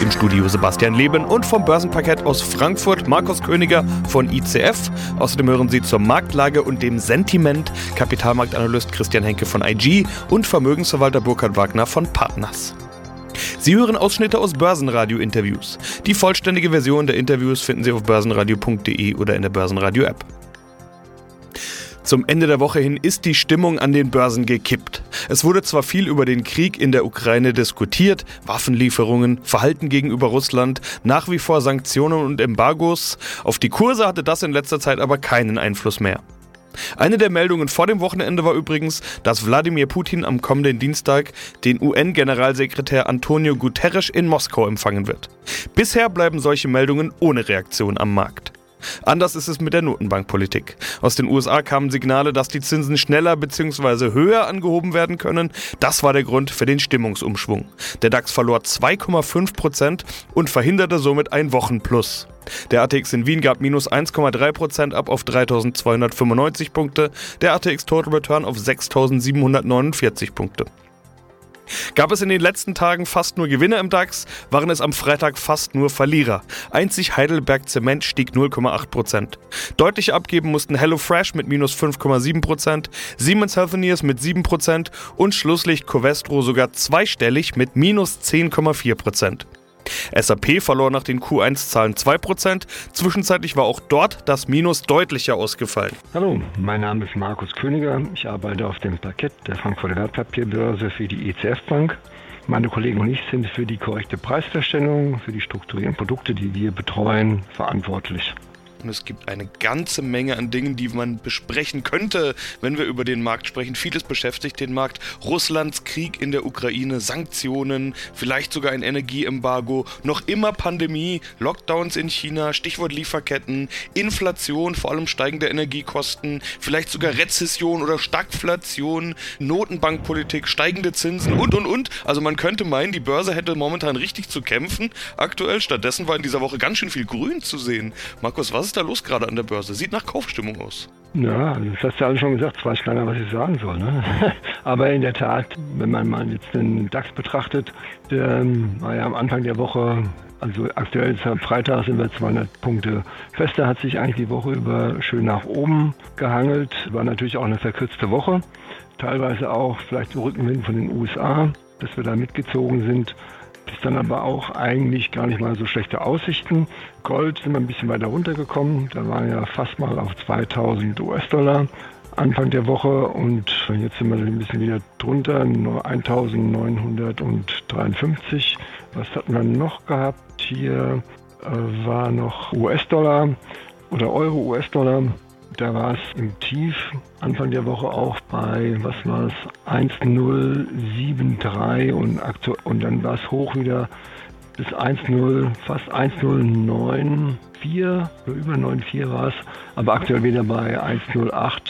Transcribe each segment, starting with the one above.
Im Studio Sebastian Leben und vom Börsenparkett aus Frankfurt Markus Königer von ICF. Außerdem hören Sie zur Marktlage und dem Sentiment Kapitalmarktanalyst Christian Henke von IG und Vermögensverwalter Burkhard Wagner von Partners. Sie hören Ausschnitte aus Börsenradio-Interviews. Die vollständige Version der Interviews finden Sie auf börsenradio.de oder in der Börsenradio-App. Zum Ende der Woche hin ist die Stimmung an den Börsen gekippt. Es wurde zwar viel über den Krieg in der Ukraine diskutiert, Waffenlieferungen, Verhalten gegenüber Russland, nach wie vor Sanktionen und Embargos, auf die Kurse hatte das in letzter Zeit aber keinen Einfluss mehr. Eine der Meldungen vor dem Wochenende war übrigens, dass Wladimir Putin am kommenden Dienstag den UN-Generalsekretär Antonio Guterres in Moskau empfangen wird. Bisher bleiben solche Meldungen ohne Reaktion am Markt. Anders ist es mit der Notenbankpolitik. Aus den USA kamen Signale, dass die Zinsen schneller bzw. höher angehoben werden können. Das war der Grund für den Stimmungsumschwung. Der DAX verlor 2,5 Prozent und verhinderte somit ein Wochenplus. Der ATX in Wien gab minus 1,3% ab auf 3295 Punkte, der ATX Total Return auf 6749 Punkte. Gab es in den letzten Tagen fast nur Gewinner im DAX, waren es am Freitag fast nur Verlierer. Einzig Heidelberg Zement stieg 0,8%. Deutlich abgeben mussten HelloFresh mit minus 5,7%, Siemens Healthineers mit 7% und Schlusslicht Covestro sogar zweistellig mit minus 10,4%. SAP verlor nach den Q1-Zahlen 2%. Zwischenzeitlich war auch dort das Minus deutlicher ausgefallen. Hallo, mein Name ist Markus Königer. Ich arbeite auf dem Parkett der Frankfurter Wertpapierbörse für die ECF Bank. Meine Kollegen und ich sind für die korrekte Preisverstellung, für die strukturierten Produkte, die wir betreuen, verantwortlich. Und es gibt eine ganze Menge an Dingen, die man besprechen könnte, wenn wir über den Markt sprechen. Vieles beschäftigt den Markt. Russlands Krieg in der Ukraine, Sanktionen, vielleicht sogar ein Energieembargo, noch immer Pandemie, Lockdowns in China, Stichwort Lieferketten, Inflation, vor allem steigende Energiekosten, vielleicht sogar Rezession oder Stagflation, Notenbankpolitik, steigende Zinsen und und und. Also man könnte meinen, die Börse hätte momentan richtig zu kämpfen. Aktuell stattdessen war in dieser Woche ganz schön viel Grün zu sehen. Markus, was ist da los gerade an der Börse? Sieht nach Kaufstimmung aus. Ja, das hast du ja alle schon gesagt. Jetzt weiß keiner, was ich sagen soll. Ne? Aber in der Tat, wenn man mal jetzt den DAX betrachtet, der war ja am Anfang der Woche, also aktuell ist am Freitag sind wir 200 Punkte fester, hat sich eigentlich die Woche über schön nach oben gehangelt. War natürlich auch eine verkürzte Woche. Teilweise auch vielleicht Rückenwind von den USA, dass wir da mitgezogen sind ist dann aber auch eigentlich gar nicht mal so schlechte Aussichten. Gold sind wir ein bisschen weiter runtergekommen. Da waren ja fast mal auf 2000 US-Dollar Anfang der Woche und jetzt sind wir ein bisschen wieder drunter, nur 1953. Was hatten wir noch gehabt? Hier äh, war noch US-Dollar oder Euro-US-Dollar. Da war es im Tief Anfang der Woche auch bei, was war es, 1,073 und, und dann war es hoch wieder bis 1,0, fast 1,094 oder über 9,4 war es, aber aktuell wieder bei 1,08.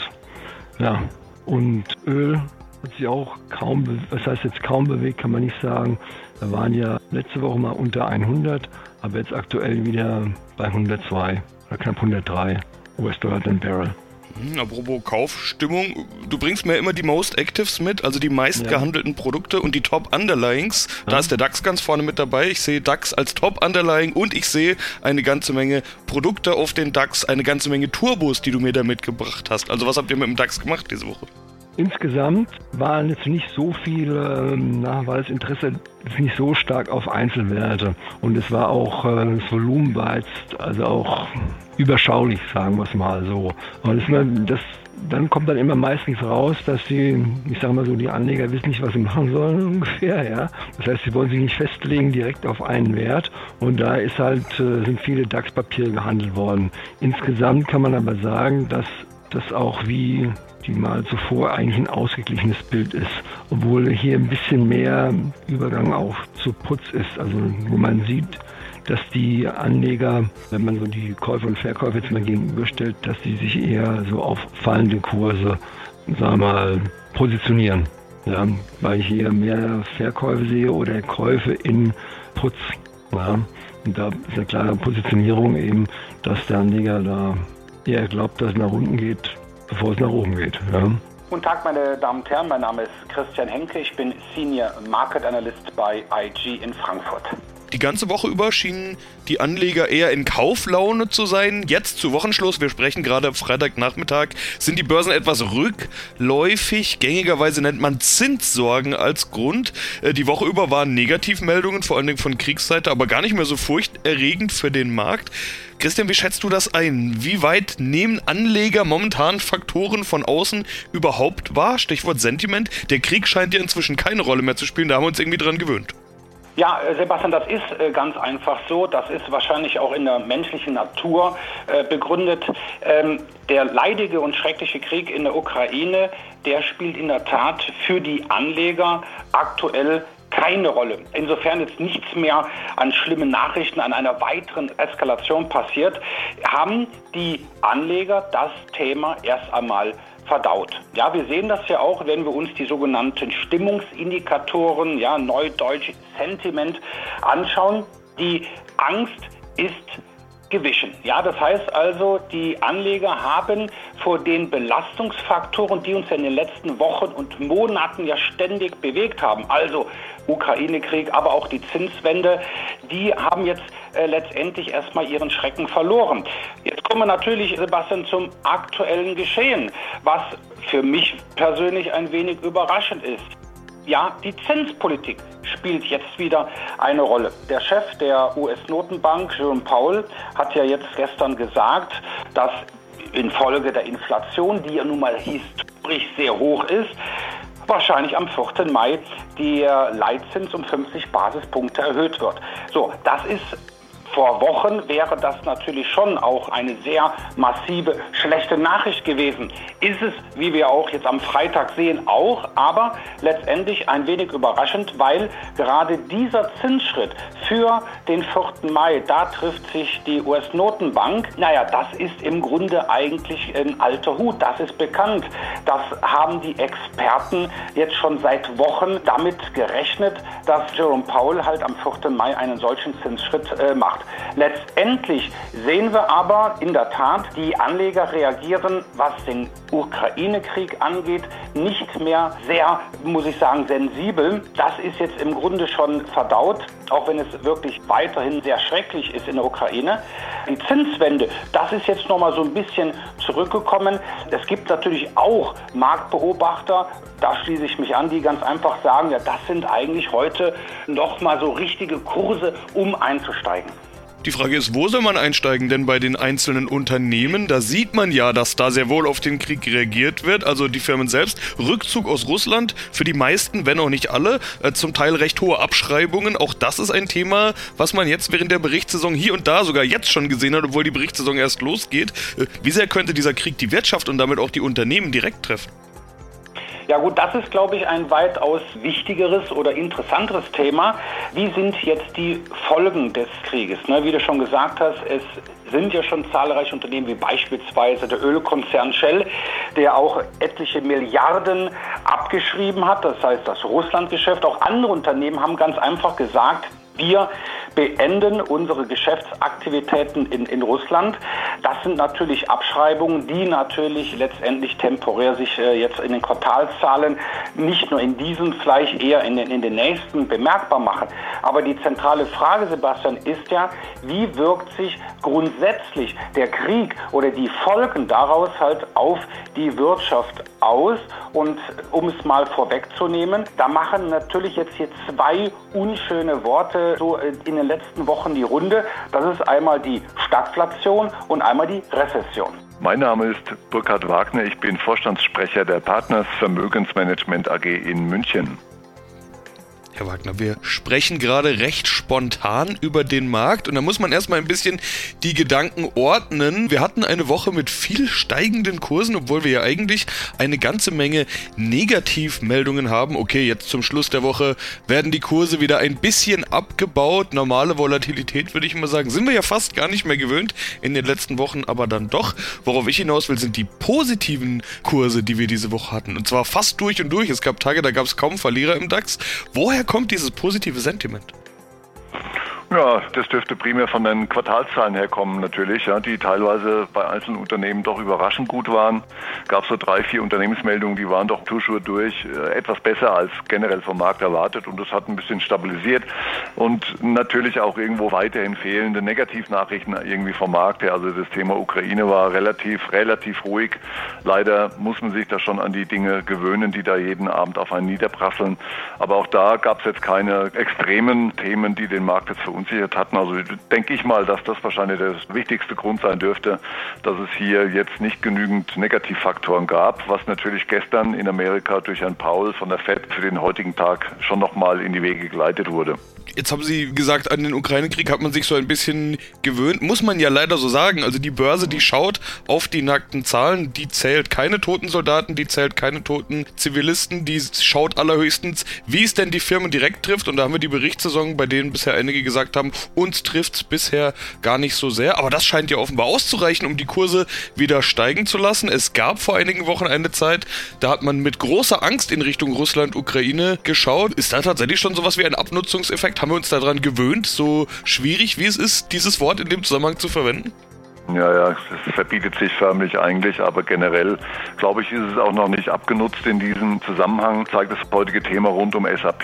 Ja, und Öl hat sich auch kaum, was heißt jetzt kaum bewegt, kann man nicht sagen. Da waren ja letzte Woche mal unter 100, aber jetzt aktuell wieder bei 102 oder knapp 103. US-Dollar den Barrel. Apropos Kaufstimmung, du bringst mir immer die Most Actives mit, also die meist ja. gehandelten Produkte und die Top Underlyings. Da ja. ist der DAX ganz vorne mit dabei. Ich sehe DAX als Top Underlying und ich sehe eine ganze Menge Produkte auf den DAX, eine ganze Menge Turbos, die du mir da mitgebracht hast. Also was habt ihr mit dem DAX gemacht diese Woche? Insgesamt waren jetzt nicht so viele, ähm, na, war das Interesse nicht so stark auf Einzelwerte. Und es war auch, das Volumen war jetzt also auch überschaulich, sagen wir es mal so. Und das, das, dann kommt dann immer meistens raus, dass die, ich sage mal so, die Anleger wissen nicht, was sie machen sollen ungefähr, ja. Das heißt, sie wollen sich nicht festlegen direkt auf einen Wert. Und da ist halt, äh, sind viele DAX-Papiere gehandelt worden. Insgesamt kann man aber sagen, dass das auch wie die mal zuvor eigentlich ein ausgeglichenes Bild ist, obwohl hier ein bisschen mehr Übergang auch zu Putz ist, also wo man sieht, dass die Anleger, wenn man so die Käufe und Verkäufe jetzt mal gegenüberstellt, dass die sich eher so auf fallende Kurse, sagen wir mal, positionieren. Ja, weil ich hier mehr Verkäufe sehe oder Käufe in Putz. Ja. Und da ist eine klare Positionierung eben, dass der Anleger da eher glaubt, dass es nach unten geht, bevor es nach oben geht. Ja. Guten Tag, meine Damen und Herren. Mein Name ist Christian Henke. Ich bin Senior Market Analyst bei IG in Frankfurt. Die ganze Woche über schienen die Anleger eher in Kauflaune zu sein. Jetzt zu Wochenschluss, wir sprechen gerade Freitagnachmittag, sind die Börsen etwas rückläufig. Gängigerweise nennt man Zinssorgen als Grund. Äh, die Woche über waren Negativmeldungen, vor allen Dingen von Kriegsseite, aber gar nicht mehr so furchterregend für den Markt. Christian, wie schätzt du das ein? Wie weit nehmen Anleger momentan Faktoren von außen überhaupt wahr? Stichwort Sentiment. Der Krieg scheint ja inzwischen keine Rolle mehr zu spielen, da haben wir uns irgendwie dran gewöhnt. Ja, äh, Sebastian, das ist äh, ganz einfach so. Das ist wahrscheinlich auch in der menschlichen Natur äh, begründet. Ähm, der leidige und schreckliche Krieg in der Ukraine, der spielt in der Tat für die Anleger aktuell keine Rolle. Insofern jetzt nichts mehr an schlimmen Nachrichten, an einer weiteren Eskalation passiert, haben die Anleger das Thema erst einmal verdaut. Ja, wir sehen das ja auch, wenn wir uns die sogenannten Stimmungsindikatoren, ja, neudeutsch Sentiment anschauen. Die Angst ist gewichen. Ja, das heißt also, die Anleger haben vor den Belastungsfaktoren, die uns in den letzten Wochen und Monaten ja ständig bewegt haben, also Ukraine-Krieg, aber auch die Zinswende, die haben jetzt äh, letztendlich erstmal ihren Schrecken verloren. Jetzt kommen wir natürlich, Sebastian, zum aktuellen Geschehen, was für mich persönlich ein wenig überraschend ist. Ja, die Zinspolitik spielt jetzt wieder eine Rolle. Der Chef der US-Notenbank, Jerome Powell, hat ja jetzt gestern gesagt, dass infolge der Inflation, die ja nun mal historisch sehr hoch ist, wahrscheinlich am 4. Mai der Leitzins um 50 Basispunkte erhöht wird. So, das ist vor Wochen wäre das natürlich schon auch eine sehr massive schlechte Nachricht gewesen. Ist es, wie wir auch jetzt am Freitag sehen, auch, aber letztendlich ein wenig überraschend, weil gerade dieser Zinsschritt für den 4. Mai, da trifft sich die US-Notenbank. Naja, das ist im Grunde eigentlich ein alter Hut, das ist bekannt. Das haben die Experten jetzt schon seit Wochen damit gerechnet, dass Jerome Powell halt am 4. Mai einen solchen Zinsschritt äh, macht. Letztendlich sehen wir aber in der Tat, die Anleger reagieren, was den Ukraine-Krieg angeht, nicht mehr sehr, muss ich sagen, sensibel. Das ist jetzt im Grunde schon verdaut, auch wenn es wirklich weiterhin sehr schrecklich ist in der Ukraine. Die Zinswende, das ist jetzt noch mal so ein bisschen zurückgekommen. Es gibt natürlich auch Marktbeobachter, da schließe ich mich an, die ganz einfach sagen, ja, das sind eigentlich heute noch mal so richtige Kurse, um einzusteigen. Die Frage ist, wo soll man einsteigen? Denn bei den einzelnen Unternehmen, da sieht man ja, dass da sehr wohl auf den Krieg reagiert wird. Also die Firmen selbst. Rückzug aus Russland für die meisten, wenn auch nicht alle. Äh, zum Teil recht hohe Abschreibungen. Auch das ist ein Thema, was man jetzt während der Berichtssaison hier und da sogar jetzt schon gesehen hat, obwohl die Berichtssaison erst losgeht. Äh, wie sehr könnte dieser Krieg die Wirtschaft und damit auch die Unternehmen direkt treffen? Ja gut, das ist, glaube ich, ein weitaus wichtigeres oder interessanteres Thema. Wie sind jetzt die Folgen des Krieges? Ne, wie du schon gesagt hast, es sind ja schon zahlreiche Unternehmen wie beispielsweise der Ölkonzern Shell, der auch etliche Milliarden abgeschrieben hat. Das heißt, das Russlandgeschäft. Auch andere Unternehmen haben ganz einfach gesagt, wir beenden unsere Geschäftsaktivitäten in, in Russland. Das sind natürlich Abschreibungen, die natürlich letztendlich temporär sich äh, jetzt in den Quartalszahlen nicht nur in diesen, vielleicht eher in den, in den nächsten bemerkbar machen. Aber die zentrale Frage, Sebastian, ist ja, wie wirkt sich grundsätzlich der Krieg oder die Folgen daraus halt auf die Wirtschaft aus? Und um es mal vorwegzunehmen, da machen natürlich jetzt hier zwei unschöne Worte so äh, in den letzten Wochen die Runde. Das ist einmal die Stagflation und einmal die Rezession. Mein Name ist Burkhard Wagner. Ich bin Vorstandssprecher der Partners Vermögensmanagement AG in München. Herr Wagner, wir sprechen gerade recht spontan über den Markt und da muss man erstmal ein bisschen die Gedanken ordnen. Wir hatten eine Woche mit viel steigenden Kursen, obwohl wir ja eigentlich eine ganze Menge Negativmeldungen haben. Okay, jetzt zum Schluss der Woche werden die Kurse wieder ein bisschen abgebaut. Normale Volatilität würde ich mal sagen, sind wir ja fast gar nicht mehr gewöhnt in den letzten Wochen, aber dann doch. Worauf ich hinaus will, sind die positiven Kurse, die wir diese Woche hatten. Und zwar fast durch und durch. Es gab Tage, da gab es kaum Verlierer im DAX. Woher kommt dieses positive Sentiment? Ja, das dürfte primär von den Quartalszahlen herkommen natürlich, ja, die teilweise bei einzelnen Unternehmen doch überraschend gut waren. Gab so drei, vier Unternehmensmeldungen, die waren doch Tuschur durch äh, etwas besser als generell vom Markt erwartet und das hat ein bisschen stabilisiert und natürlich auch irgendwo weiterhin fehlende Negativnachrichten irgendwie vom Markt her. Also das Thema Ukraine war relativ, relativ ruhig. Leider muss man sich da schon an die Dinge gewöhnen, die da jeden Abend auf einen niederprasseln. Aber auch da gab es jetzt keine extremen Themen, die den Markt jetzt für uns verunsichert hatten. Also denke ich mal, dass das wahrscheinlich der wichtigste Grund sein dürfte, dass es hier jetzt nicht genügend Negativfaktoren gab, was natürlich gestern in Amerika durch Herrn Paul von der FED für den heutigen Tag schon nochmal in die Wege geleitet wurde. Jetzt haben Sie gesagt, an den Ukraine-Krieg hat man sich so ein bisschen gewöhnt. Muss man ja leider so sagen. Also die Börse, die schaut auf die nackten Zahlen, die zählt keine toten Soldaten, die zählt keine toten Zivilisten, die schaut allerhöchstens, wie es denn die Firmen direkt trifft. Und da haben wir die Berichtssaison, bei denen bisher einige gesagt haben, uns trifft es bisher gar nicht so sehr. Aber das scheint ja offenbar auszureichen, um die Kurse wieder steigen zu lassen. Es gab vor einigen Wochen eine Zeit, da hat man mit großer Angst in Richtung Russland, Ukraine geschaut. Ist da tatsächlich schon sowas wie ein Abnutzungseffekt? Haben wir uns daran gewöhnt, so schwierig wie es ist, dieses Wort in dem Zusammenhang zu verwenden? Ja, ja, es verbietet sich förmlich eigentlich, aber generell, glaube ich, ist es auch noch nicht abgenutzt in diesem Zusammenhang. Zeigt das heutige Thema rund um SAP.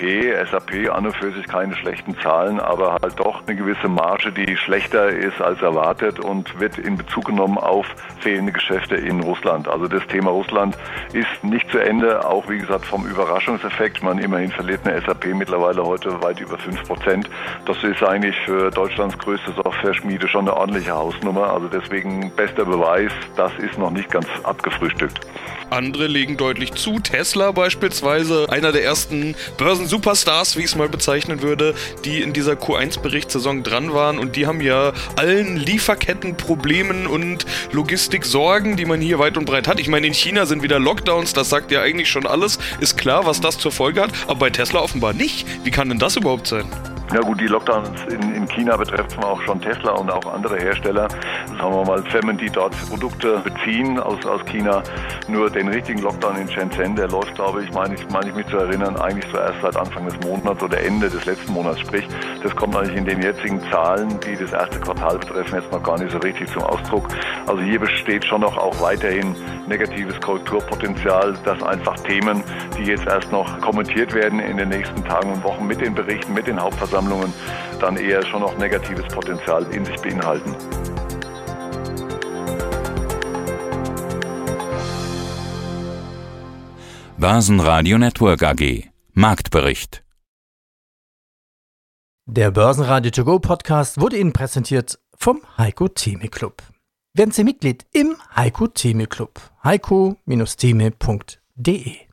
SAP an und für sich keine schlechten Zahlen, aber halt doch eine gewisse Marge, die schlechter ist als erwartet und wird in Bezug genommen auf fehlende Geschäfte in Russland. Also das Thema Russland ist nicht zu Ende, auch wie gesagt vom Überraschungseffekt. Man immerhin verliert eine SAP mittlerweile heute weit über 5 Prozent. Das ist eigentlich für Deutschlands größte Software-Schmiede schon eine ordentliche Hausnummer. Also deswegen bester Beweis, das ist noch nicht ganz abgefrühstückt. Andere legen deutlich zu. Tesla beispielsweise, einer der ersten Börsen-Superstars, wie ich es mal bezeichnen würde, die in dieser Q1-Berichtssaison dran waren. Und die haben ja allen Lieferkettenproblemen und Logistiksorgen, die man hier weit und breit hat. Ich meine, in China sind wieder Lockdowns, das sagt ja eigentlich schon alles. Ist klar, was das zur Folge hat. Aber bei Tesla offenbar nicht. Wie kann denn das überhaupt sein? Ja gut, die Lockdowns in, in China betreffen auch schon Tesla und auch andere Hersteller. Sagen wir mal, Firmen, die dort Produkte beziehen aus, aus China. Nur den richtigen Lockdown in Shenzhen, der läuft, glaube ich, meine ich, meine ich mich zu erinnern, eigentlich zuerst seit Anfang des Monats oder Ende des letzten Monats. Sprich, das kommt eigentlich in den jetzigen Zahlen, die das erste Quartal betreffen, jetzt noch gar nicht so richtig zum Ausdruck. Also hier besteht schon noch auch weiterhin negatives Korrekturpotenzial, dass einfach Themen, die jetzt erst noch kommentiert werden in den nächsten Tagen und Wochen mit den Berichten, mit den Hauptversammlungen, Versammlungen dann eher schon noch negatives Potenzial in sich beinhalten. Börsenradio Network AG Marktbericht Der Börsenradio To Go Podcast wurde Ihnen präsentiert vom Heiko Theme Club. Werden Sie Mitglied im Heiko Theme Club. heiko-theme.de